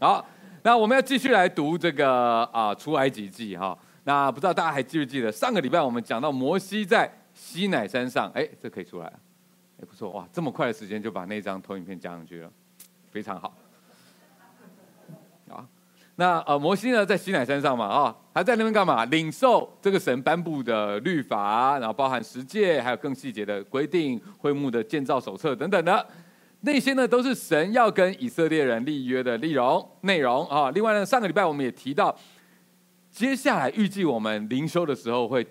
好，那我们要继续来读这个啊出埃及记哈。那不知道大家还记不记得上个礼拜我们讲到摩西在西乃山上，哎，这可以出来了，不错哇，这么快的时间就把那张投影片加上去了，非常好。那呃，摩西呢，在西乃山上嘛，啊，还在那边干嘛？领受这个神颁布的律法，然后包含十诫，还有更细节的规定、会幕的建造手册等等的，那些呢，都是神要跟以色列人立约的内容内容啊。另外呢，上个礼拜我们也提到，接下来预计我们灵修的时候会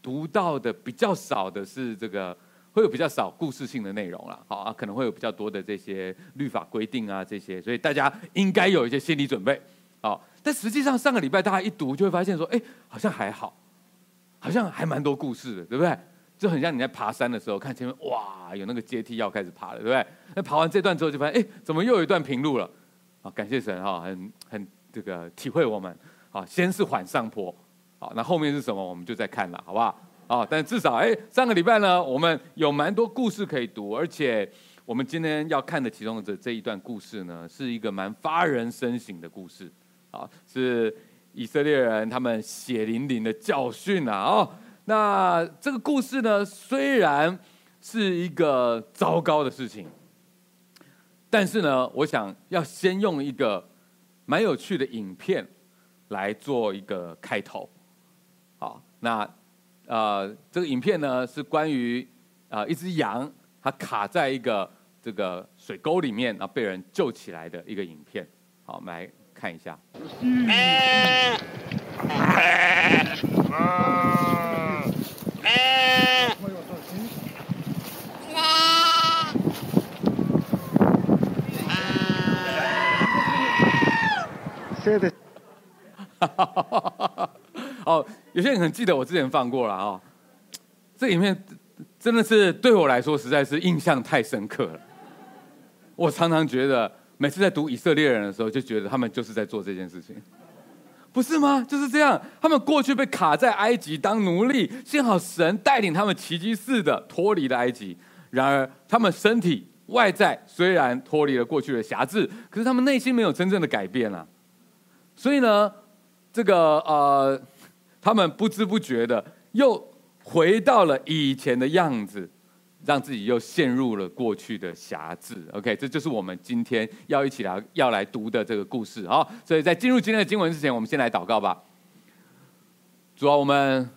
读到的比较少的是这个，会有比较少故事性的内容了，好啊，可能会有比较多的这些律法规定啊这些，所以大家应该有一些心理准备。好，但实际上上个礼拜大家一读就会发现说，哎，好像还好，好像还蛮多故事的，对不对？就很像你在爬山的时候，看前面哇，有那个阶梯要开始爬了，对不对？那爬完这段之后就发现，哎，怎么又有一段平路了？啊，感谢神哈，很很这个体会我们。啊，先是缓上坡，好，那后面是什么？我们就再看了，好不好？啊，但至少哎，上个礼拜呢，我们有蛮多故事可以读，而且我们今天要看的其中的这这一段故事呢，是一个蛮发人深省的故事。啊，是以色列人他们血淋淋的教训啊！哦，那这个故事呢，虽然是一个糟糕的事情，但是呢，我想要先用一个蛮有趣的影片来做一个开头。好，那呃，这个影片呢是关于啊、呃、一只羊，它卡在一个这个水沟里面，然后被人救起来的一个影片。好，我们来。看一下。对，对 哦，有些人可能记得我之前放过了啊。这里面真的是对我来说实在是印象太深刻了。我常常觉得。每次在读以色列人的时候，就觉得他们就是在做这件事情，不是吗？就是这样，他们过去被卡在埃及当奴隶，幸好神带领他们奇迹似的脱离了埃及。然而，他们身体外在虽然脱离了过去的辖制，可是他们内心没有真正的改变啊。所以呢，这个呃，他们不知不觉的又回到了以前的样子。让自己又陷入了过去的辖制。OK，这就是我们今天要一起来要来读的这个故事。好，所以在进入今天的经文之前，我们先来祷告吧。主啊，我们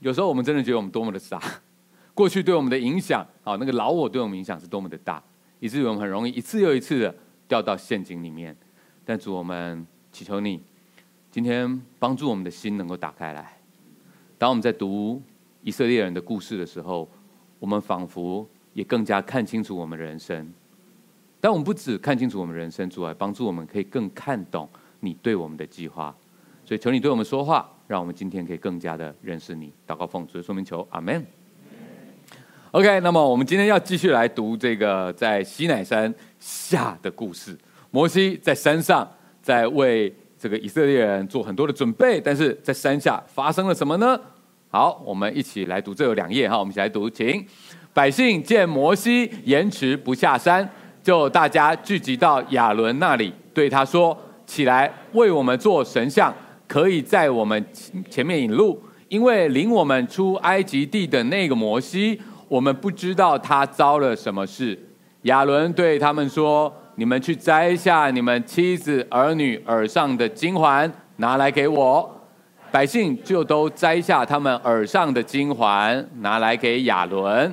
有时候我们真的觉得我们多么的傻，过去对我们的影响，啊，那个老我对我们影响是多么的大，以至于我们很容易一次又一次的掉到陷阱里面。但主，我们祈求你今天帮助我们的心能够打开来。当我们在读以色列人的故事的时候，我们仿佛也更加看清楚我们人生，但我们不只看清楚我们人生，主啊，帮助我们可以更看懂你对我们的计划。所以求你对我们说话，让我们今天可以更加的认识你。祷告奉主的说明求，阿门。OK，那么我们今天要继续来读这个在西乃山下的故事。摩西在山上在为这个以色列人做很多的准备，但是在山下发生了什么呢？好，我们一起来读，这有两页哈，我们一起来读，请。百姓见摩西延迟不下山，就大家聚集到亚伦那里，对他说：“起来，为我们做神像，可以在我们前面引路。因为领我们出埃及地的那个摩西，我们不知道他遭了什么事。”亚伦对他们说：“你们去摘下你们妻子儿女耳上的金环，拿来给我。”百姓就都摘下他们耳上的金环，拿来给亚伦。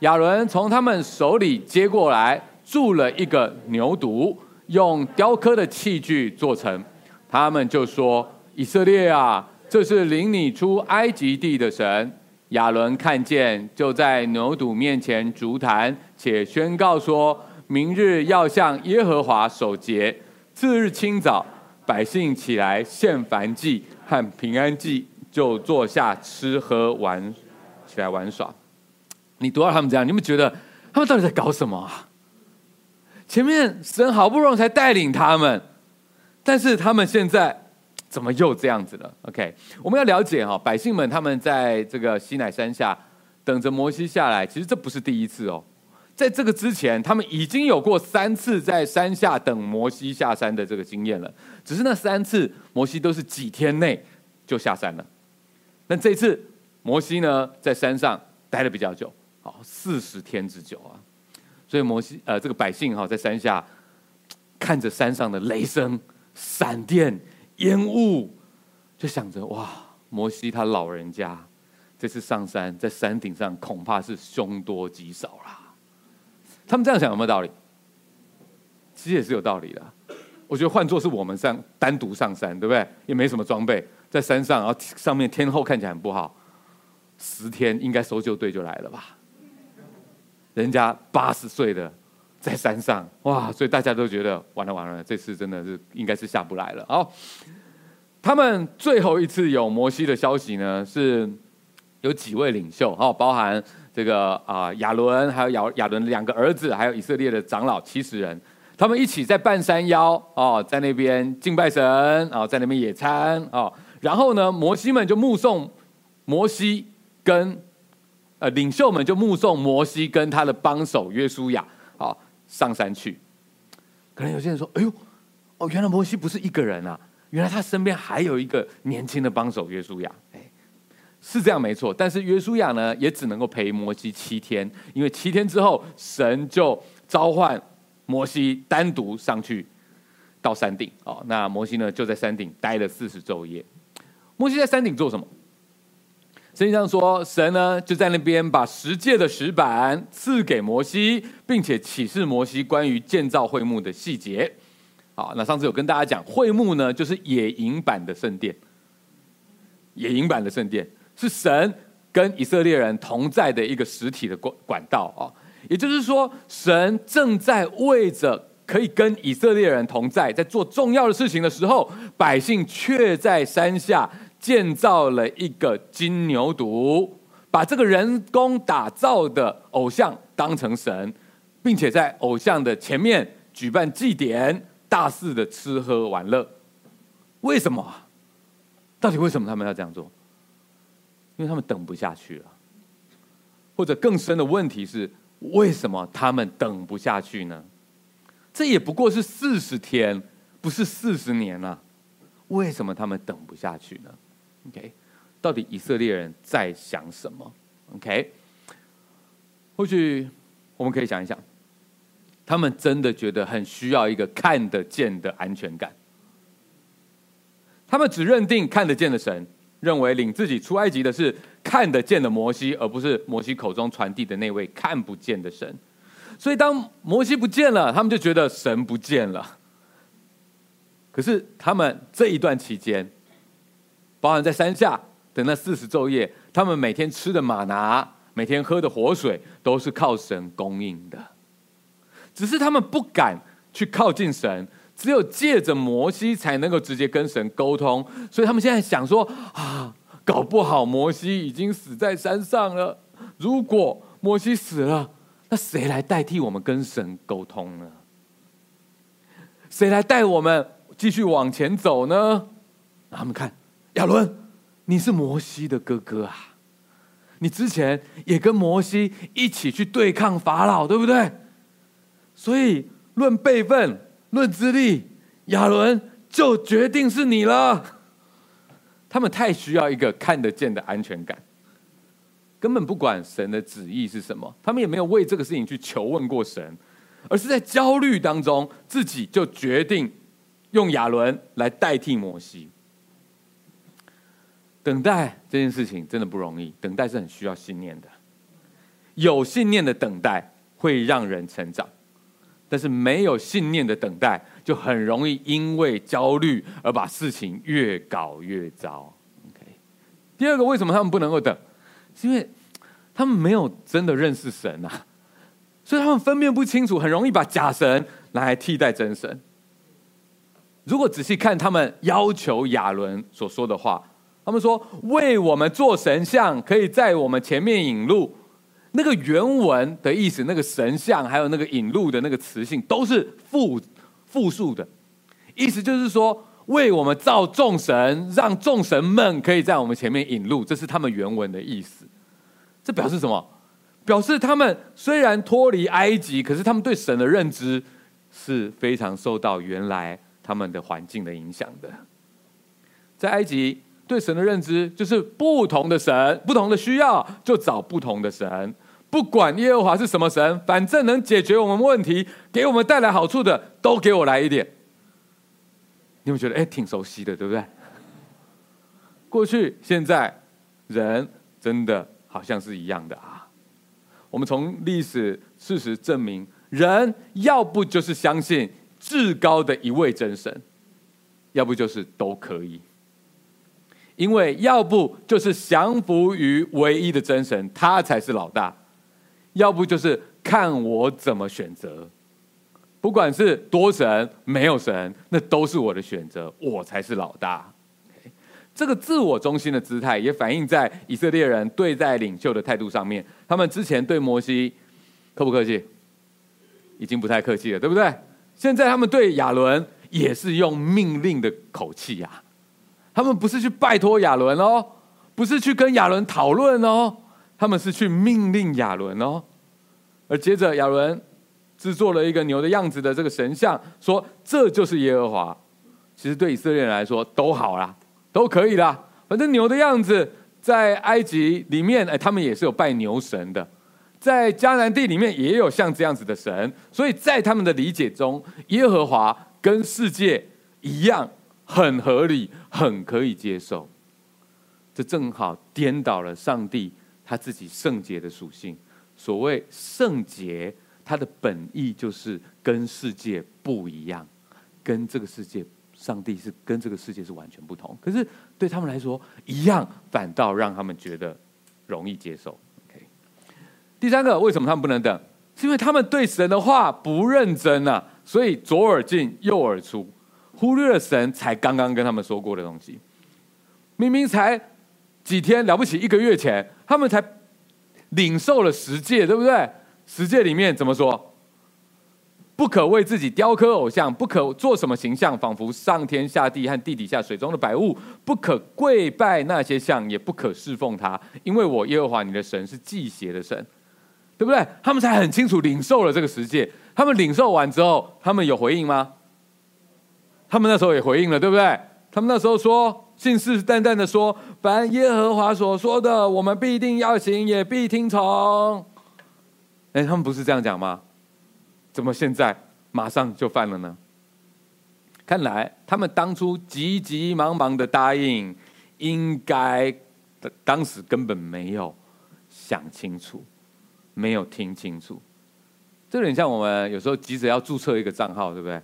亚伦从他们手里接过来，铸了一个牛犊，用雕刻的器具做成。他们就说：“以色列啊，这是领你出埃及地的神。”亚伦看见，就在牛犊面前筑坛，且宣告说：“明日要向耶和华守节。”次日清早，百姓起来献燔祭。和平安祭，就坐下吃喝玩，起来玩耍。你读到他们这样，你们觉得他们到底在搞什么啊？前面神好不容易才带领他们，但是他们现在怎么又这样子了？OK，我们要了解哈，百姓们他们在这个西乃山下等着摩西下来，其实这不是第一次哦。在这个之前，他们已经有过三次在山下等摩西下山的这个经验了。只是那三次摩西都是几天内就下山了。但这次摩西呢，在山上待的比较久，好四十天之久啊。所以摩西呃，这个百姓哈，在山下看着山上的雷声、闪电、烟雾，就想着哇，摩西他老人家这次上山，在山顶上恐怕是凶多吉少啦。他们这样想有没有道理？其实也是有道理的。我觉得换作是我们上单独上山，对不对？也没什么装备，在山上，然后上面天候看起来很不好，十天应该搜救队就来了吧？人家八十岁的在山上，哇！所以大家都觉得完了完了，这次真的是应该是下不来了。好，他们最后一次有摩西的消息呢，是有几位领袖，好，包含这个啊亚伦，还有亚亚伦两个儿子，还有以色列的长老七十人，他们一起在半山腰哦，在那边敬拜神哦，在那边野餐哦，然后呢，摩西们就目送摩西跟。呃，领袖们就目送摩西跟他的帮手约书亚，上山去。可能有些人说：“哎呦，哦，原来摩西不是一个人啊，原来他身边还有一个年轻的帮手约书亚。”是这样没错。但是约书亚呢，也只能够陪摩西七天，因为七天之后，神就召唤摩西单独上去到山顶。哦，那摩西呢，就在山顶待了四十昼夜。摩西在山顶做什么？圣经上说，神呢就在那边把十诫的石板赐给摩西，并且启示摩西关于建造会幕的细节。好，那上次有跟大家讲，会幕呢就是野营版的圣殿，野营版的圣殿是神跟以色列人同在的一个实体的管管道啊。也就是说，神正在为着可以跟以色列人同在，在做重要的事情的时候，百姓却在山下。建造了一个金牛犊，把这个人工打造的偶像当成神，并且在偶像的前面举办祭典，大肆的吃喝玩乐。为什么？到底为什么他们要这样做？因为他们等不下去了。或者更深的问题是，为什么他们等不下去呢？这也不过是四十天，不是四十年啊！为什么他们等不下去呢？OK，到底以色列人在想什么？OK，或许我们可以想一想，他们真的觉得很需要一个看得见的安全感。他们只认定看得见的神，认为领自己出埃及的是看得见的摩西，而不是摩西口中传递的那位看不见的神。所以当摩西不见了，他们就觉得神不见了。可是他们这一段期间，包含在山下的那四十昼夜，他们每天吃的玛拿，每天喝的活水，都是靠神供应的。只是他们不敢去靠近神，只有借着摩西才能够直接跟神沟通。所以他们现在想说：啊，搞不好摩西已经死在山上了。如果摩西死了，那谁来代替我们跟神沟通呢？谁来带我们继续往前走呢？他们看。亚伦，你是摩西的哥哥啊！你之前也跟摩西一起去对抗法老，对不对？所以论辈分、论资历，亚伦就决定是你了。他们太需要一个看得见的安全感，根本不管神的旨意是什么，他们也没有为这个事情去求问过神，而是在焦虑当中，自己就决定用亚伦来代替摩西。等待这件事情真的不容易，等待是很需要信念的。有信念的等待会让人成长，但是没有信念的等待就很容易因为焦虑而把事情越搞越糟。OK，第二个，为什么他们不能够等？是因为他们没有真的认识神啊，所以他们分辨不清楚，很容易把假神拿来替代真神。如果仔细看他们要求亚伦所说的话。他们说：“为我们做神像，可以在我们前面引路。”那个原文的意思，那个神像还有那个引路的那个词性，都是复复数的。意思就是说，为我们造众神，让众神们可以在我们前面引路，这是他们原文的意思。这表示什么？表示他们虽然脱离埃及，可是他们对神的认知是非常受到原来他们的环境的影响的。在埃及，对神的认知就是不同的神，不同的需要就找不同的神，不管耶和华是什么神，反正能解决我们问题、给我们带来好处的，都给我来一点。你们觉得哎，挺熟悉的，对不对？过去、现在，人真的好像是一样的啊。我们从历史事实证明，人要不就是相信至高的一位真神，要不就是都可以。因为要不就是降服于唯一的真神，他才是老大；要不就是看我怎么选择。不管是多神没有神，那都是我的选择，我才是老大。这个自我中心的姿态，也反映在以色列人对待领袖的态度上面。他们之前对摩西客不客气？已经不太客气了，对不对？现在他们对亚伦也是用命令的口气呀、啊。他们不是去拜托亚伦哦，不是去跟亚伦讨论哦，他们是去命令亚伦哦。而接着亚伦。制作了一个牛的样子的这个神像，说这就是耶和华。其实对以色列人来说都好啦，都可以啦。反正牛的样子在埃及里面，哎，他们也是有拜牛神的。在迦南地里面也有像这样子的神，所以在他们的理解中，耶和华跟世界一样，很合理，很可以接受。这正好颠倒了上帝他自己圣洁的属性。所谓圣洁。他的本意就是跟世界不一样，跟这个世界，上帝是跟这个世界是完全不同。可是对他们来说，一样反倒让他们觉得容易接受。OK，第三个，为什么他们不能等？是因为他们对神的话不认真啊，所以左耳进右耳出，忽略了神才刚刚跟他们说过的东西。明明才几天了不起，一个月前他们才领受了十诫，对不对？十诫里面怎么说？不可为自己雕刻偶像，不可做什么形象，仿佛上天下地和地底下水中的百物，不可跪拜那些像，也不可侍奉他，因为我耶和华你的神是忌邪的神，对不对？他们才很清楚领受了这个十诫。他们领受完之后，他们有回应吗？他们那时候也回应了，对不对？他们那时候说，信誓旦旦的说，凡耶和华所说的，我们必定要行，也必听从。哎，他们不是这样讲吗？怎么现在马上就犯了呢？看来他们当初急急忙忙的答应，应该当时根本没有想清楚，没有听清楚。这有点像我们有时候急着要注册一个账号，对不对？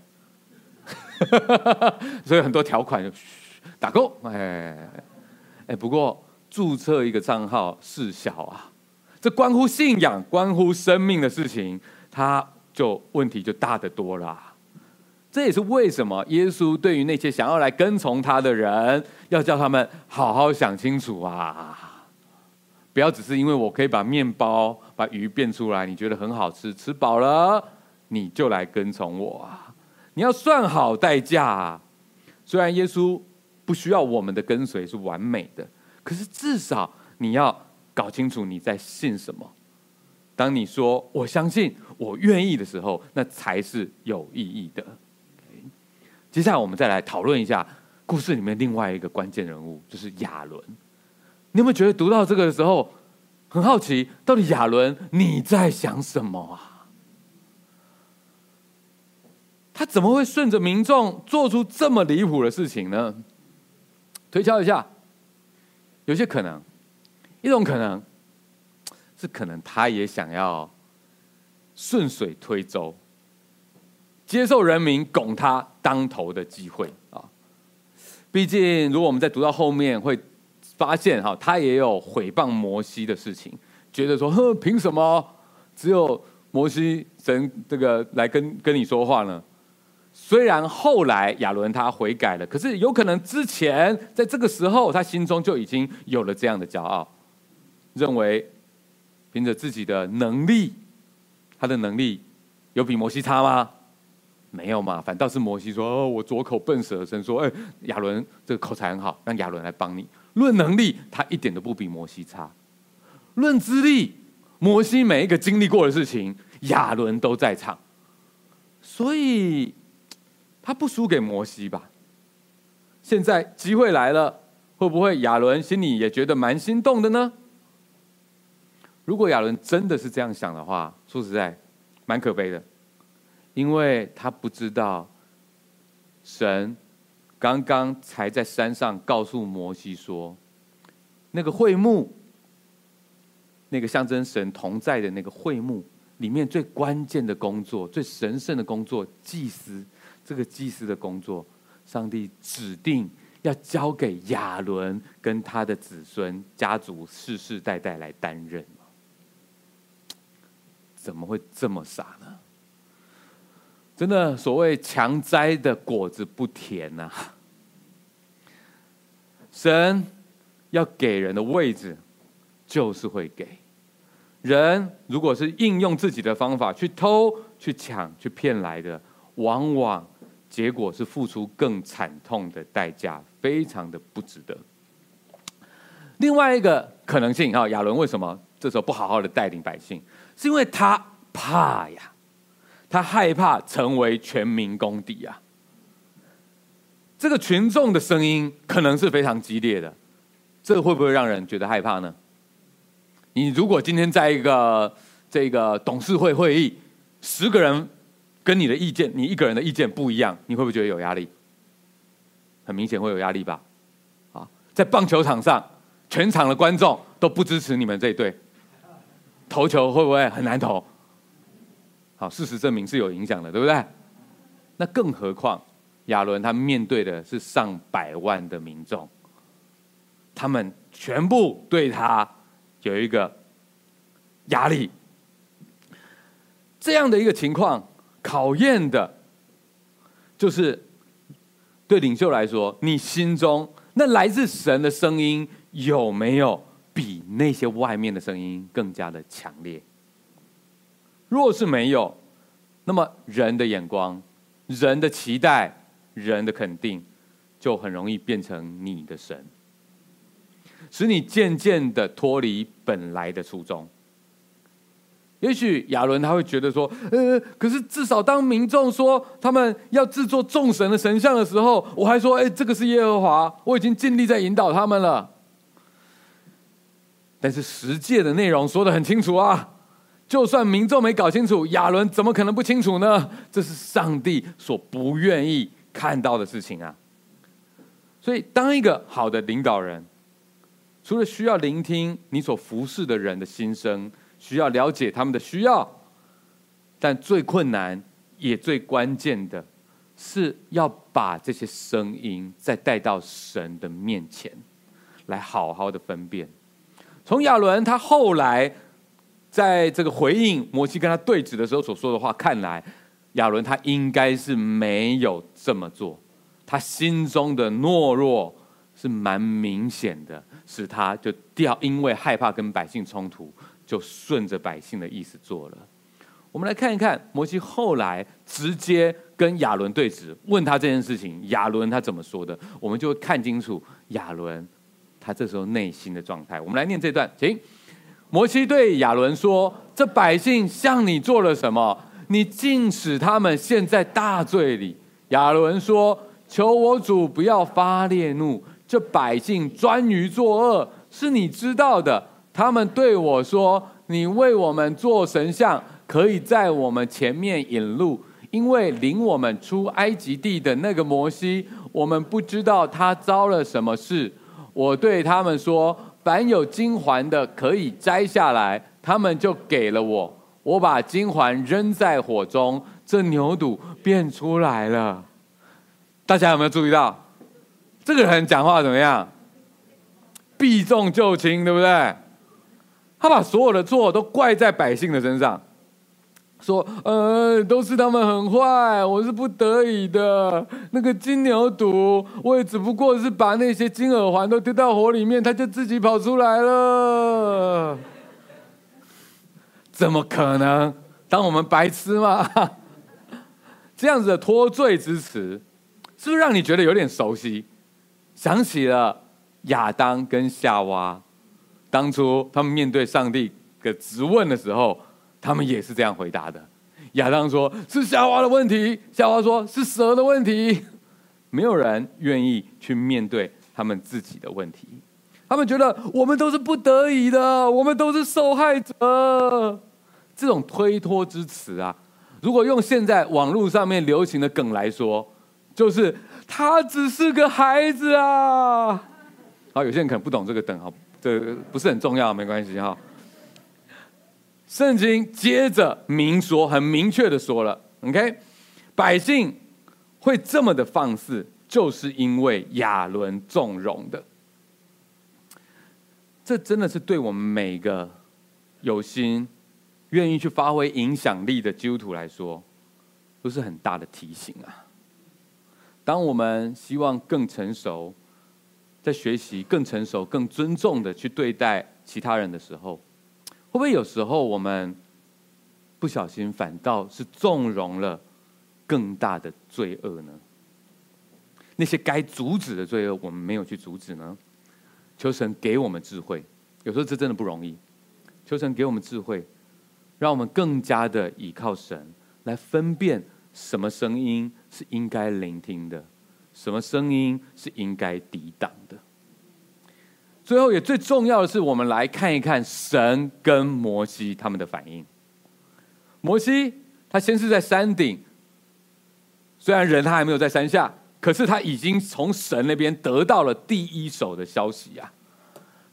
所以很多条款打勾。哎哎，不过注册一个账号事小啊。这关乎信仰、关乎生命的事情，他就问题就大得多了。这也是为什么耶稣对于那些想要来跟从他的人，要叫他们好好想清楚啊！不要只是因为我可以把面包、把鱼变出来，你觉得很好吃，吃饱了你就来跟从我啊！你要算好代价啊。虽然耶稣不需要我们的跟随是完美的，可是至少你要。搞清楚你在信什么。当你说“我相信，我愿意”的时候，那才是有意义的。接下来，我们再来讨论一下故事里面另外一个关键人物，就是亚伦。你有没有觉得读到这个的时候很好奇？到底亚伦你在想什么啊？他怎么会顺着民众做出这么离谱的事情呢？推敲一下，有些可能。一种可能是，可能他也想要顺水推舟，接受人民拱他当头的机会啊。毕竟，如果我们在读到后面，会发现哈，他也有诽谤摩西的事情，觉得说，哼，凭什么只有摩西神这个来跟跟你说话呢？虽然后来亚伦他悔改了，可是有可能之前在这个时候，他心中就已经有了这样的骄傲。认为凭着自己的能力，他的能力有比摩西差吗？没有嘛，反倒是摩西说：“哦，我拙口笨舌。”神说：“哎，亚伦这个口才很好，让亚伦来帮你。论能力，他一点都不比摩西差。论资历，摩西每一个经历过的事情，亚伦都在场，所以他不输给摩西吧？现在机会来了，会不会亚伦心里也觉得蛮心动的呢？如果亚伦真的是这样想的话，说实在，蛮可悲的，因为他不知道神刚刚才在山上告诉摩西说，那个会幕。那个象征神同在的那个会幕里面最关键的工作、最神圣的工作，祭司这个祭司的工作，上帝指定要交给亚伦跟他的子孙家族世世代代来担任。怎么会这么傻呢？真的，所谓强摘的果子不甜呐、神要给人的位置。就是会给人，如果是应用自己的方法去偷、去抢、去骗来的，往往结果是付出更惨痛的代价，非常的不值得。另外一个可能性啊，亚伦为什么这时候不好好的带领百姓？是因为他怕呀，他害怕成为全民公敌啊。这个群众的声音可能是非常激烈的，这会不会让人觉得害怕呢？你如果今天在一个这个董事会会议，十个人跟你的意见，你一个人的意见不一样，你会不会觉得有压力？很明显会有压力吧？啊，在棒球场上，全场的观众都不支持你们这一队，投球会不会很难投？好，事实证明是有影响的，对不对？那更何况亚伦他面对的是上百万的民众，他们全部对他。有一个压力，这样的一个情况，考验的，就是对领袖来说，你心中那来自神的声音有没有比那些外面的声音更加的强烈？若是没有，那么人的眼光、人的期待、人的肯定，就很容易变成你的神。使你渐渐的脱离本来的初衷。也许亚伦他会觉得说，呃，可是至少当民众说他们要制作众神的神像的时候，我还说，哎，这个是耶和华，我已经尽力在引导他们了。但是十诫的内容说得很清楚啊，就算民众没搞清楚，亚伦怎么可能不清楚呢？这是上帝所不愿意看到的事情啊。所以，当一个好的领导人。除了需要聆听你所服侍的人的心声，需要了解他们的需要，但最困难也最关键的，是要把这些声音再带到神的面前，来好好的分辨。从亚伦他后来在这个回应摩西跟他对峙的时候所说的话看来，亚伦他应该是没有这么做，他心中的懦弱是蛮明显的。使他就掉，因为害怕跟百姓冲突，就顺着百姓的意思做了。我们来看一看摩西后来直接跟亚伦对峙，问他这件事情，亚伦他怎么说的，我们就看清楚亚伦他这时候内心的状态。我们来念这段，请摩西对亚伦说：“这百姓向你做了什么？你竟使他们陷在大罪里。”亚伦说：“求我主不要发烈怒。”这百姓专于作恶，是你知道的。他们对我说：“你为我们做神像，可以在我们前面引路，因为领我们出埃及地的那个摩西，我们不知道他遭了什么事。”我对他们说：“凡有金环的，可以摘下来。”他们就给了我。我把金环扔在火中，这牛肚便出来了。大家有没有注意到？这个人讲话怎么样？避重就轻，对不对？他把所有的错都怪在百姓的身上，说：“呃，都是他们很坏，我是不得已的。那个金牛犊，我也只不过是把那些金耳环都丢到火里面，他就自己跑出来了。怎么可能？当我们白痴吗？这样子的脱罪之词，是不是让你觉得有点熟悉？”想起了亚当跟夏娃，当初他们面对上帝的质问的时候，他们也是这样回答的。亚当说是夏娃的问题，夏娃说是蛇的问题。没有人愿意去面对他们自己的问题，他们觉得我们都是不得已的，我们都是受害者。这种推脱之词啊，如果用现在网络上面流行的梗来说，就是他只是个孩子啊。好，有些人可能不懂这个梗哈，这不是很重要，没关系哈。圣经接着明说，很明确的说了，OK，百姓会这么的放肆，就是因为亚伦纵容的。这真的是对我们每一个有心、愿意去发挥影响力的基督徒来说，都是很大的提醒啊。当我们希望更成熟，在学习更成熟、更尊重的去对待其他人的时候，会不会有时候我们不小心反倒是纵容了更大的罪恶呢？那些该阻止的罪恶，我们没有去阻止呢？求神给我们智慧，有时候这真的不容易。求神给我们智慧，让我们更加的倚靠神，来分辨什么声音是应该聆听的，什么声音是应该抵挡的。最后也最重要的是，我们来看一看神跟摩西他们的反应。摩西他先是在山顶，虽然人他还没有在山下，可是他已经从神那边得到了第一手的消息呀！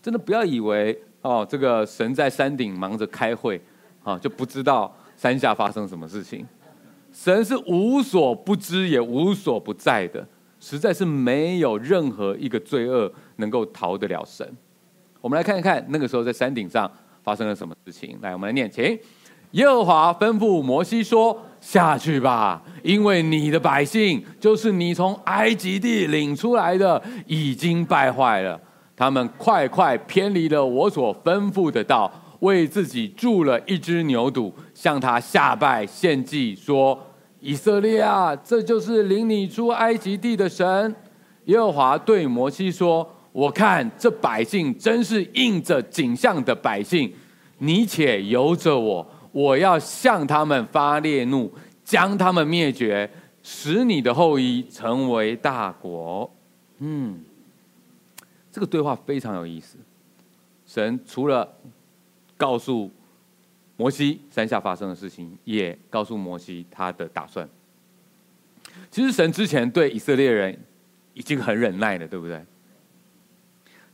真的不要以为哦，这个神在山顶忙着开会啊，就不知道山下发生什么事情。神是无所不知也无所不在的。实在是没有任何一个罪恶能够逃得了神。我们来看一看那个时候在山顶上发生了什么事情。来，我们来念，请耶和华吩咐摩西说：“下去吧，因为你的百姓就是你从埃及地领出来的，已经败坏了。他们快快偏离了我所吩咐的道，为自己铸了一只牛犊，向他下拜献祭，说。”以色列啊，这就是领你出埃及地的神。耶和华对摩西说：“我看这百姓真是应着景象的百姓，你且由着我，我要向他们发烈怒，将他们灭绝，使你的后裔成为大国。”嗯，这个对话非常有意思。神除了告诉。摩西山下发生的事情，也告诉摩西他的打算。其实神之前对以色列人已经很忍耐了，对不对？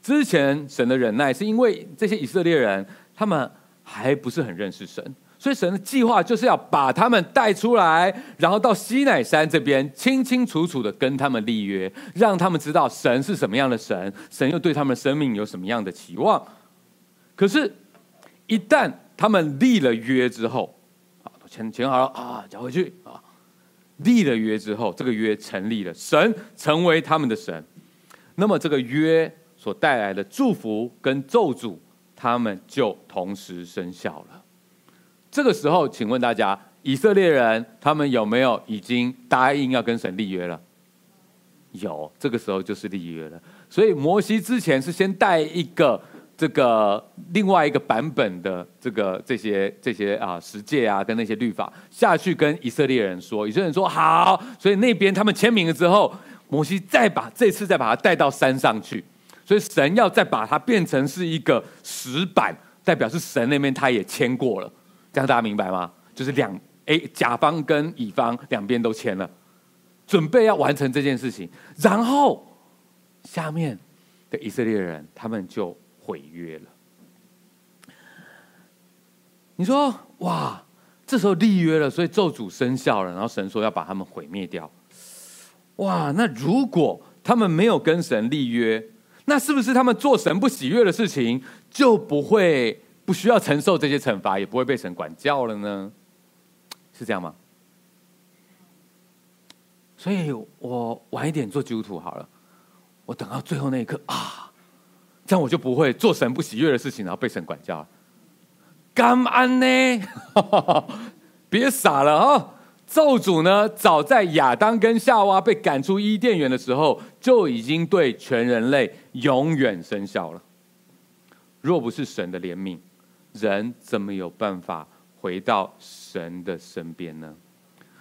之前神的忍耐是因为这些以色列人他们还不是很认识神，所以神的计划就是要把他们带出来，然后到西乃山这边清清楚楚的跟他们立约，让他们知道神是什么样的神，神又对他们生命有什么样的期望。可是，一旦他们立了约之后，啊，钱钱好了啊，交回去啊。立了约之后，这个约成立了，神成为他们的神。那么这个约所带来的祝福跟咒诅，他们就同时生效了。这个时候，请问大家，以色列人他们有没有已经答应要跟神立约了？有，这个时候就是立约了。所以摩西之前是先带一个。这个另外一个版本的这个这些这些啊十诫啊跟那些律法下去跟以色列人说，以色列人说好，所以那边他们签名了之后，摩西再把这次再把它带到山上去，所以神要再把它变成是一个石板，代表是神那边他也签过了，这样大家明白吗？就是两诶甲方跟乙方两边都签了，准备要完成这件事情，然后下面的以色列人他们就。毁约了，你说哇，这时候立约了，所以咒诅生效了，然后神说要把他们毁灭掉。哇，那如果他们没有跟神立约，那是不是他们做神不喜悦的事情，就不会不需要承受这些惩罚，也不会被神管教了呢？是这样吗？所以我晚一点做基督徒好了，我等到最后那一刻啊。这样我就不会做神不喜悦的事情，然后被神管教。干嘛呢？别傻了啊！咒诅呢，早在亚当跟夏娃被赶出伊甸园的时候，就已经对全人类永远生效了。若不是神的怜悯，人怎么有办法回到神的身边呢？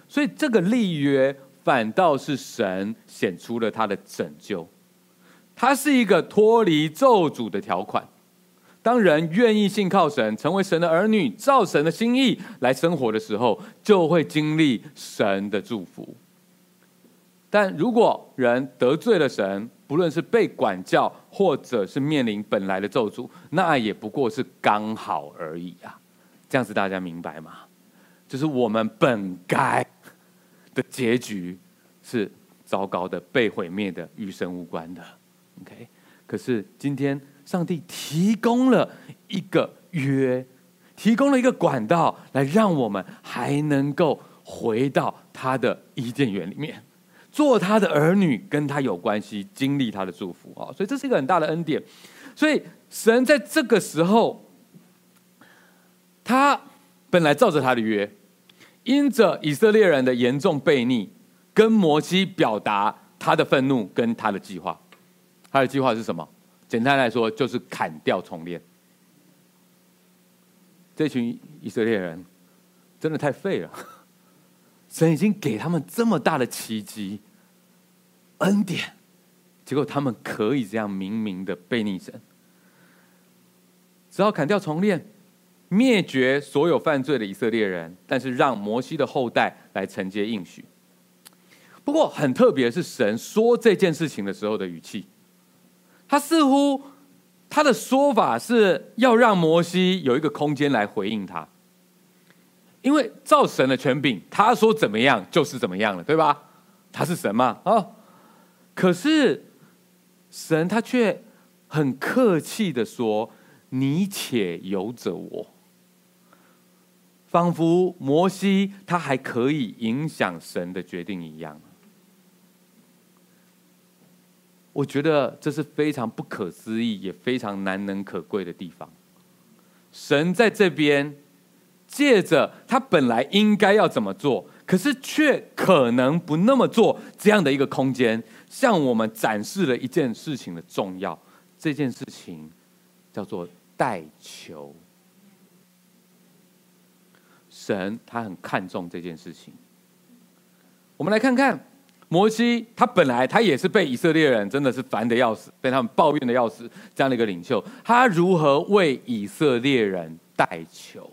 所以这个立约反倒是神显出了他的拯救，它是一个脱离咒诅的条款。当人愿意信靠神，成为神的儿女，照神的心意来生活的时候，就会经历神的祝福。但如果人得罪了神，不论是被管教，或者是面临本来的咒诅，那也不过是刚好而已啊。这样子大家明白吗？就是我们本该的结局是糟糕的、被毁灭的、与神无关的。OK，可是今天。上帝提供了一个约，提供了一个管道，来让我们还能够回到他的伊甸园里面，做他的儿女，跟他有关系，经历他的祝福啊！所以这是一个很大的恩典。所以神在这个时候，他本来照着他的约，因着以色列人的严重悖逆，跟摩西表达他的愤怒跟他的计划。他的计划是什么？简单来说，就是砍掉重练。这群以色列人真的太废了。神已经给他们这么大的奇迹、恩典，结果他们可以这样明明的背逆神。只要砍掉重练，灭绝所有犯罪的以色列人，但是让摩西的后代来承接应许。不过很特别的是，神说这件事情的时候的语气。他似乎他的说法是要让摩西有一个空间来回应他，因为照神的权柄，他说怎么样就是怎么样了，对吧？他是神嘛，哦。可是神他却很客气的说：“你且由着我。”仿佛摩西他还可以影响神的决定一样。我觉得这是非常不可思议，也非常难能可贵的地方。神在这边借着他本来应该要怎么做，可是却可能不那么做这样的一个空间，向我们展示了一件事情的重要。这件事情叫做代求。神他很看重这件事情。我们来看看。摩西他本来他也是被以色列人真的是烦得要死，被他们抱怨的要死，这样的一个领袖，他如何为以色列人代求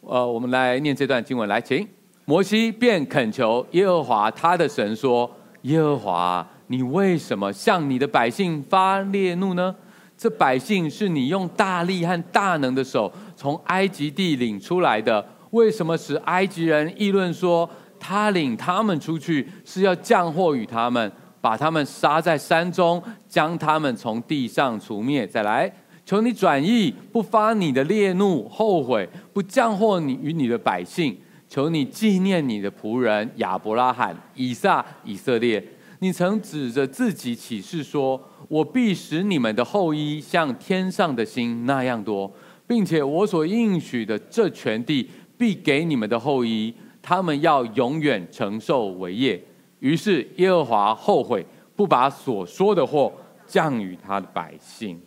呃，我们来念这段经文，来，请摩西便恳求耶和华他的神说：“耶和华，你为什么向你的百姓发烈怒呢？这百姓是你用大力和大能的手从埃及地领出来的。”为什么使埃及人议论说，他领他们出去是要降祸与他们，把他们杀在山中，将他们从地上除灭？再来，求你转意，不发你的烈怒，后悔不降祸你与你的百姓。求你纪念你的仆人亚伯拉罕、以撒、以色列。你曾指着自己起誓说：“我必使你们的后裔像天上的星那样多，并且我所应许的这全地。”必给你们的后裔，他们要永远承受为业。于是耶和华后悔，不把所说的祸降与他的百姓。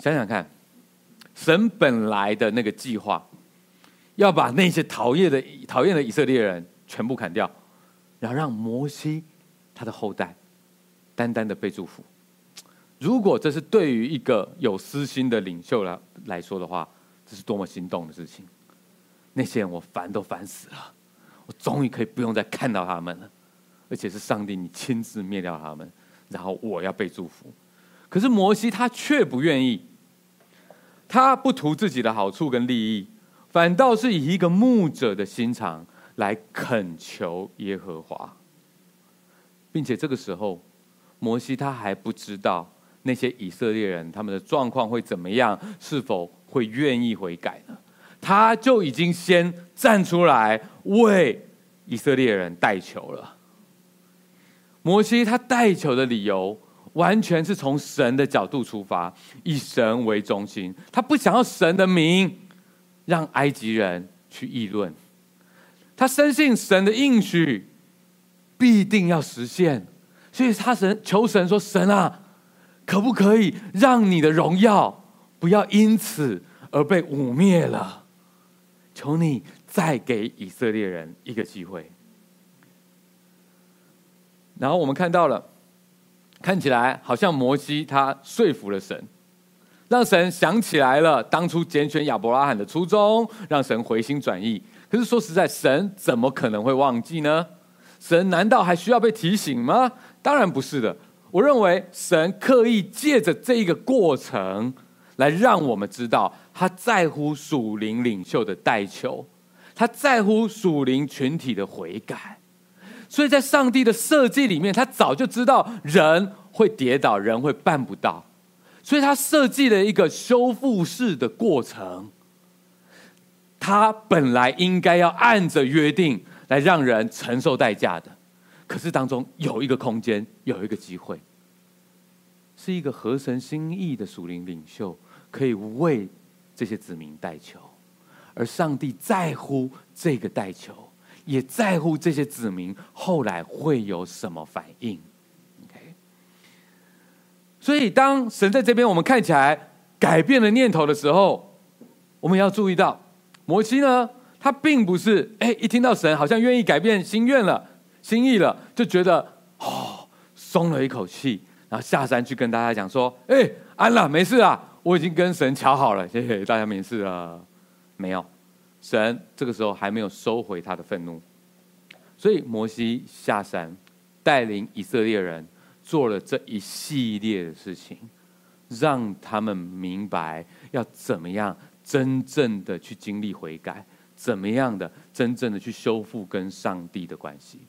想想看，神本来的那个计划，要把那些讨厌的、讨厌的以色列人全部砍掉，然后让摩西他的后代单单的被祝福。如果这是对于一个有私心的领袖来来说的话，这是多么心动的事情！那些人我烦都烦死了，我终于可以不用再看到他们了，而且是上帝你亲自灭掉他们，然后我要被祝福。可是摩西他却不愿意，他不图自己的好处跟利益，反倒是以一个牧者的心肠来恳求耶和华，并且这个时候，摩西他还不知道那些以色列人他们的状况会怎么样，是否？会愿意悔改呢？他就已经先站出来为以色列人代求了。摩西他代求的理由，完全是从神的角度出发，以神为中心。他不想要神的名让埃及人去议论，他深信神的应许必定要实现，所以他神求神说：“神啊，可不可以让你的荣耀不要因此而被污蔑了？求你再给以色列人一个机会。然后我们看到了，看起来好像摩西他说服了神，让神想起来了当初拣选亚伯拉罕的初衷，让神回心转意。可是说实在，神怎么可能会忘记呢？神难道还需要被提醒吗？当然不是的。我认为神刻意借着这一个过程，来让我们知道他在乎属灵领袖的代求，他在乎属灵群体的悔改。所以在上帝的设计里面，他早就知道人会跌倒，人会办不到，所以他设计了一个修复式的过程。他本来应该要按着约定。来让人承受代价的，可是当中有一个空间，有一个机会，是一个合神心意的属灵领袖，可以为这些子民代求，而上帝在乎这个代求，也在乎这些子民后来会有什么反应。OK，所以当神在这边，我们看起来改变了念头的时候，我们要注意到摩西呢。他并不是哎，一听到神好像愿意改变心愿了、心意了，就觉得哦，松了一口气，然后下山去跟大家讲说：“哎，安了，没事啊，我已经跟神瞧好了，谢谢大家，没事了。”没有，神这个时候还没有收回他的愤怒，所以摩西下山带领以色列人做了这一系列的事情，让他们明白要怎么样真正的去经历悔改。怎么样的真正的去修复跟上帝的关系？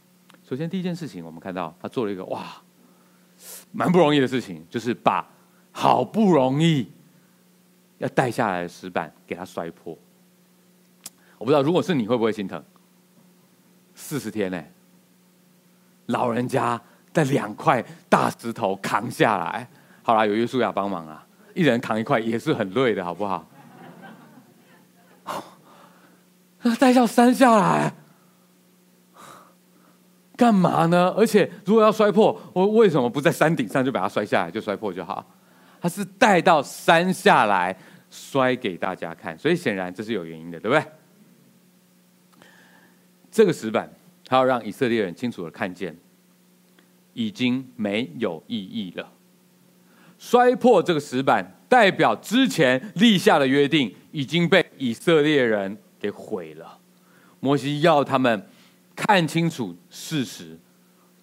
首先，第一件事情，我们看到他做了一个哇，蛮不容易的事情，就是把好不容易要带下来的石板给他摔破。我不知道，如果是你会不会心疼？四十天呢，老人家带两块大石头扛下来，好啦，有约书亚帮忙啊，一人扛一块也是很累的，好不好？那带到山下来，干嘛呢？而且如果要摔破，我为什么不在山顶上就把它摔下来，就摔破就好？他是带到山下来摔给大家看，所以显然这是有原因的，对不对？这个石板，他要让以色列人清楚的看见，已经没有意义了。摔破这个石板，代表之前立下的约定已经被以色列人。给毁了。摩西要他们看清楚事实，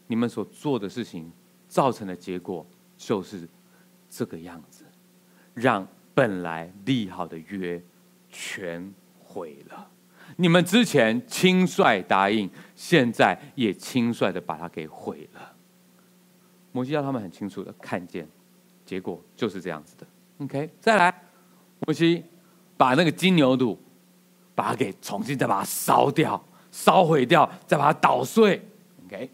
你们所做的事情造成的结果就是这个样子，让本来立好的约全毁了。你们之前轻率答应，现在也轻率的把它给毁了。摩西要他们很清楚的看见，结果就是这样子的。OK，再来，摩西把那个金牛肚。把它给重新再把它烧掉、烧毁掉，再把它捣碎。OK，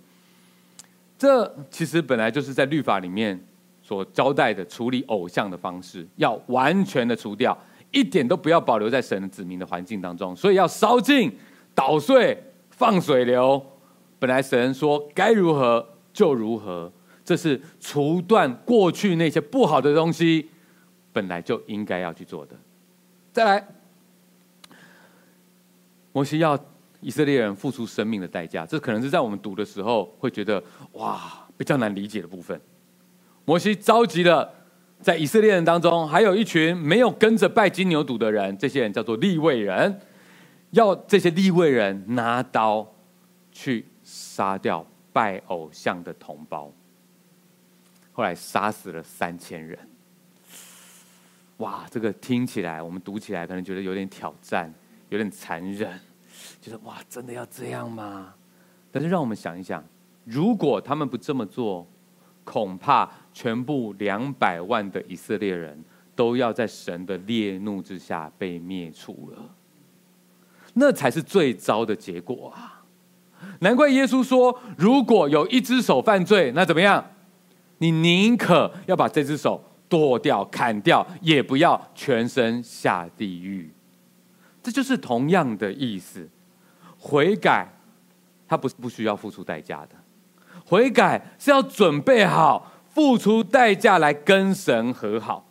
这其实本来就是在律法里面所交代的处理偶像的方式，要完全的除掉，一点都不要保留在神的子民的环境当中。所以要烧尽、捣碎、放水流。本来神说该如何就如何，这是除断过去那些不好的东西，本来就应该要去做的。再来。摩西要以色列人付出生命的代价，这可能是在我们读的时候会觉得哇比较难理解的部分。摩西召集了在以色列人当中，还有一群没有跟着拜金牛犊的人，这些人叫做利未人，要这些利未人拿刀去杀掉拜偶像的同胞。后来杀死了三千人。哇，这个听起来我们读起来可能觉得有点挑战。有点残忍，就是哇，真的要这样吗？但是让我们想一想，如果他们不这么做，恐怕全部两百万的以色列人都要在神的烈怒之下被灭除了，那才是最糟的结果啊！难怪耶稣说，如果有一只手犯罪，那怎么样？你宁可要把这只手剁掉、砍掉，也不要全身下地狱。这就是同样的意思，悔改，它不是不需要付出代价的，悔改是要准备好付出代价来跟神和好。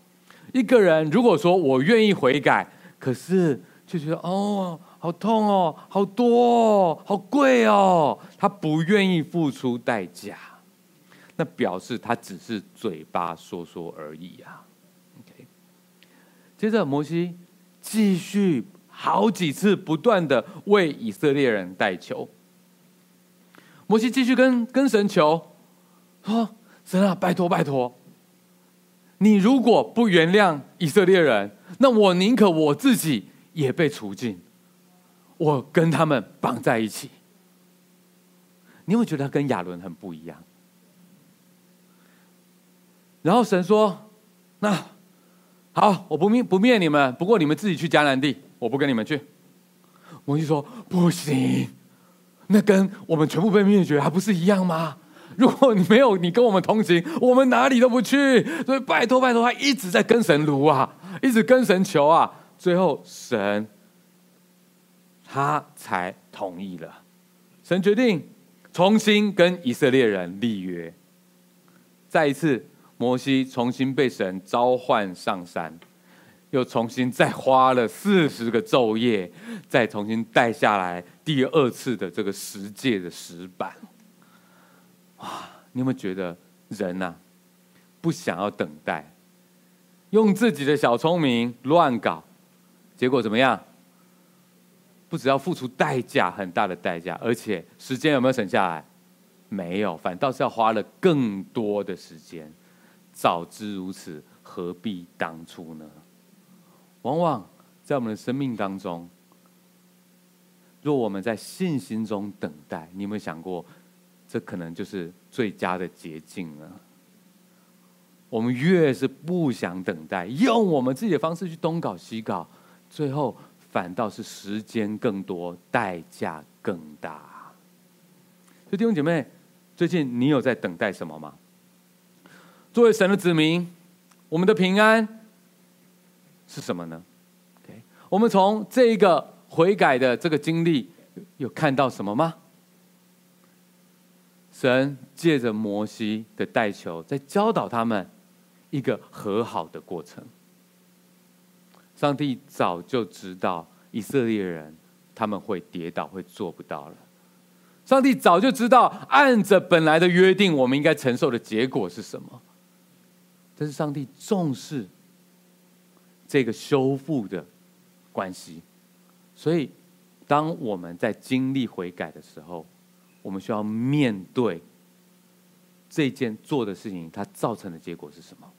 一个人如果说我愿意悔改，可是就觉得哦，好痛哦，好多哦，好贵哦，他不愿意付出代价，那表示他只是嘴巴说说而已啊。OK，接着摩西继续好几次不断的为以色列人代求。摩西继续跟跟神求，说：“神啊，拜托拜托，你如果不原谅以色列人，那我宁可我自己也被除尽，我跟他们绑在一起。”你会觉得他跟亚伦很不一样。然后神说：“那好，我不灭不灭你们，不过你们自己去迦南地，我不跟你们去。”摩西说：“不行。”那跟我们全部被灭绝还不是一样吗？如果你没有你跟我们同行，我们哪里都不去。所以拜托拜托，他一直在跟神卢啊，一直跟神求啊。最后神他才同意了。神决定重新跟以色列人立约。再一次，摩西重新被神召唤上山。又重新再花了四十个昼夜，再重新带下来第二次的这个十诫的石板。哇！你有没有觉得人呐、不想要等待，用自己的小聪明乱搞，结果怎么样？不只要付出代价，很大的代价，而且时间有没有省下来？没有，反倒是要花了更多的时间。早知如此，何必当初呢？往往在我们的生命当中，若我们在信心中等待，你有没有想过，这可能就是最佳的捷径了？我们越是不想等待，用我们自己的方式去东搞西搞，最后反倒是时间更多，代价更大。所以弟兄姐妹，最近你有在等待什么吗？作为神的子民，我们的平安。是什么呢我们从这一个悔改的这个经历，有看到什么吗？神借着摩西的代求，在教导他们一个和好的过程。上帝早就知道以色列人他们会跌倒，会做不到了。上帝早就知道，按着本来的约定，我们应该承受的结果是什么。但是上帝重视。这个修复的关系，所以当我们在经历悔改的时候，我们需要面对这件做的事情，它造成的结果是什么？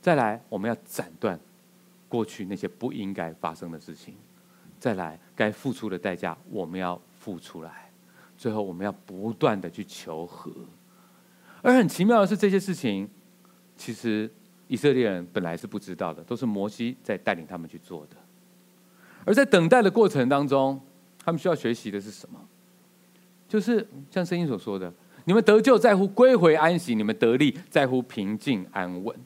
再来，我们要斩断过去那些不应该发生的事情；再来，该付出的代价我们要付出来；最后，我们要不断的去求和。而很奇妙的是，这些事情其实。以色列人本来是不知道的，都是摩西在带领他们去做的。而在等待的过程当中，他们需要学习的是什么？就是像圣经所说的：“你们得救在乎归回安息，你们得力在乎平静安稳。”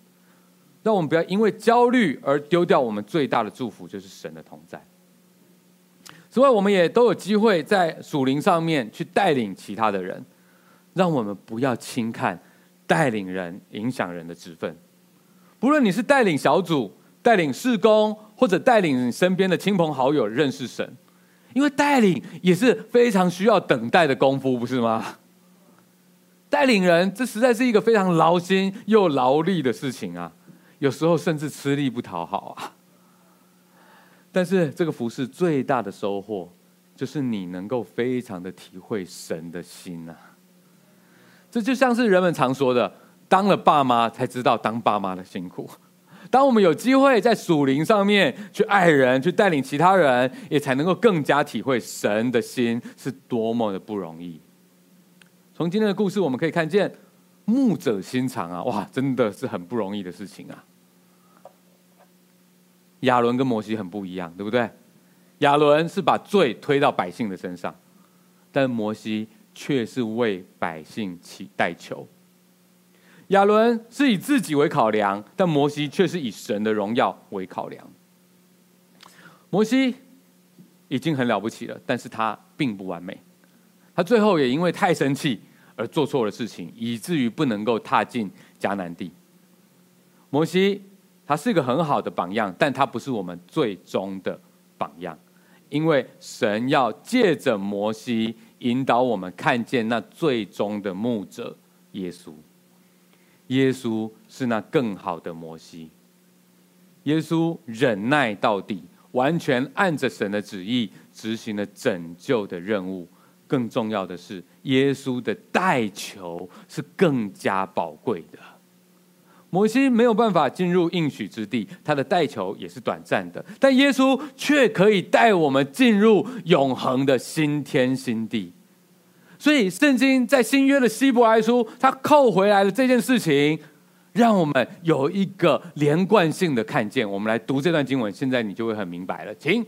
让我们不要因为焦虑而丢掉我们最大的祝福，就是神的同在。此外，我们也都有机会在属灵上面去带领其他的人，让我们不要轻看带领人、影响人的职分。不论你是带领小组、带领事工，或者带领身边的亲朋好友认识神，因为带领也是非常需要等待的功夫，不是吗？带领人，这实在是一个非常劳心又劳力的事情啊，有时候甚至吃力不讨好啊。但是这个服饰最大的收获，就是你能够非常的体会神的心啊。这就像是人们常说的。当了爸妈才知道当爸妈的辛苦。当我们有机会在属灵上面去爱人、去带领其他人，也才能够更加体会神的心是多么的不容易。从今天的故事，我们可以看见牧者心肠啊，哇，真的是很不容易的事情啊。亚伦跟摩西很不一样，对不对？亚伦是把罪推到百姓的身上，但摩西却是为百姓起代求。亚伦是以自己为考量，但摩西却是以神的荣耀为考量。摩西已经很了不起了，但是他并不完美。他最后也因为太生气而做错了事情，以至于不能够踏进迦南地。摩西他是一个很好的榜样，但他不是我们最终的榜样，因为神要借着摩西引导我们看见那最终的牧者耶稣。耶稣是那更好的摩西。耶稣忍耐到底，完全按着神的旨意执行了拯救的任务。更重要的是，耶稣的代求是更加宝贵的。摩西没有办法进入应许之地，他的代求也是短暂的，但耶稣却可以带我们进入永恒的新天新地。所以，圣经在新约的希伯来书，他扣回来的这件事情，让我们有一个连贯性的看见。我们来读这段经文，现在你就会很明白了。请，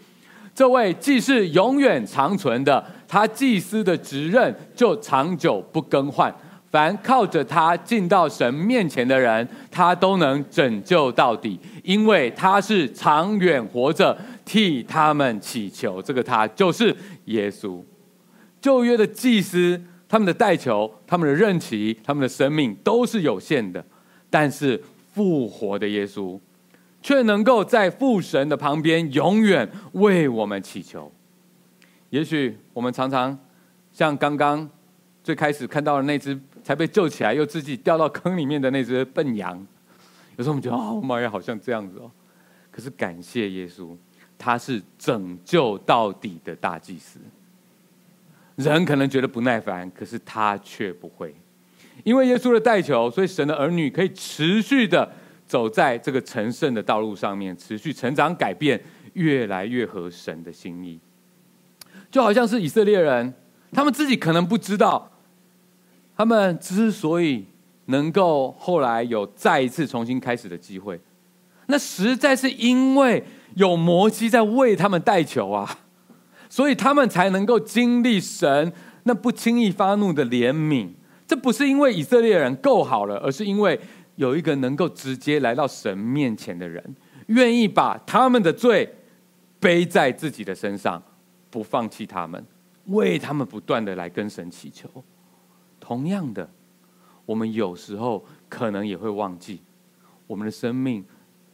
这位既是永远长存的，他祭司的职任就长久不更换。凡靠着他进到神面前的人，他都能拯救到底，因为他是长远活着替他们祈求。这个他就是耶稣。旧约的祭司，他们的代求、他们的任期、他们的生命都是有限的，但是复活的耶稣，却能够在父神的旁边永远为我们祈求。也许我们常常像刚刚最开始看到的那只。才被救起来，又自己掉到坑里面的那只笨羊。有时候我们觉得，哦妈呀，好像这样子哦。可是感谢耶稣，他是拯救到底的大祭司。人可能觉得不耐烦，可是他却不会，因为耶稣的代求，所以神的儿女可以持续的走在这个成圣的道路上面，持续成长、改变，越来越合神的心意。就好像是以色列人，他们自己可能不知道。他们之所以能够后来有再一次重新开始的机会，那实在是因为有摩西在为他们代求啊，所以他们才能够经历神那不轻易发怒的怜悯。这不是因为以色列人够好了，而是因为有一个能够直接来到神面前的人，愿意把他们的罪背在自己的身上，不放弃他们，为他们不断的来跟神祈求。同样的，我们有时候可能也会忘记，我们的生命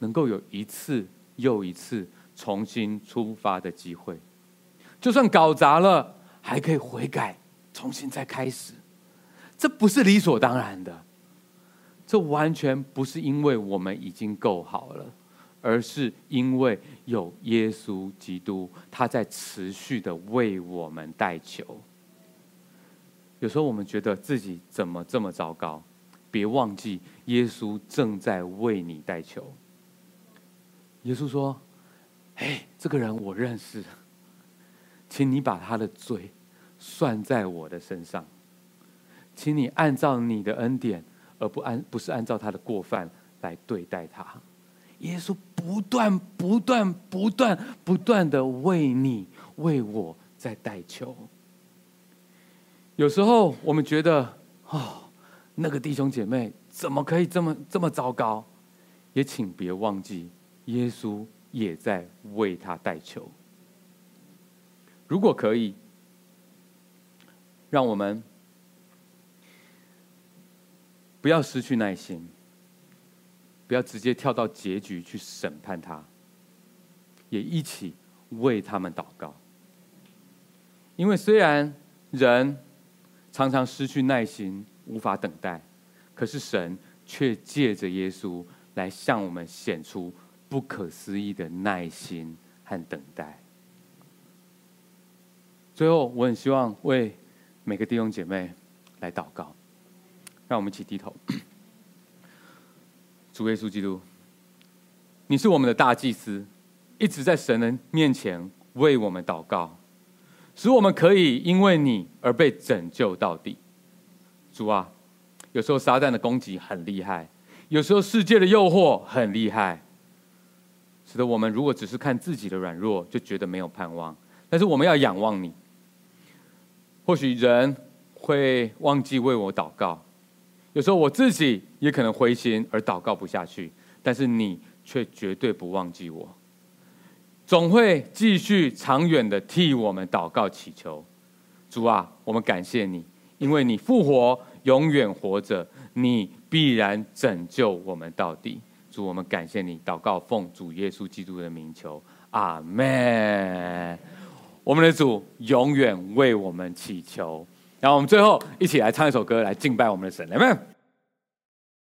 能够有一次又一次重新出发的机会。就算搞砸了，还可以悔改，重新再开始。这不是理所当然的，这完全不是因为我们已经够好了，而是因为有耶稣基督，他在持续的为我们代求。有时候我们觉得自己怎么这么糟糕，别忘记耶稣正在为你代求。耶稣说：“哎，这个人我认识，请你把他的罪算在我的身上，请你按照你的恩典，而不按不是按照他的过犯来对待他。”耶稣不断、不断、不断、不断的为你、为我在代求。有时候我们觉得，哦，那个弟兄姐妹怎么可以这么这么糟糕？也请别忘记，耶稣也在为他代求。如果可以，让我们不要失去耐心，不要直接跳到结局去审判他，也一起为他们祷告。因为虽然人，常常失去耐心，无法等待，可是神却借着耶稣来向我们显出不可思议的耐心和等待。最后，我很希望为每个弟兄姐妹来祷告，让我们一起低头。主耶稣基督，你是我们的大祭司，一直在神的面前为我们祷告。使我们可以因为你而被拯救到底，主啊，有时候撒旦的攻击很厉害，有时候世界的诱惑很厉害，使得我们如果只是看自己的软弱，就觉得没有盼望。但是我们要仰望你。或许人会忘记为我祷告，有时候我自己也可能灰心而祷告不下去，但是你却绝对不忘记我。总会继续长远的替我们祷告祈求，主啊，我们感谢你，因为你复活，永远活着，你必然拯救我们到底。主，我们感谢你，祷告奉主耶稣基督的名求，阿门。我们的主永远为我们祈求。然后我们最后一起来唱一首歌，来敬拜我们的神，来，们。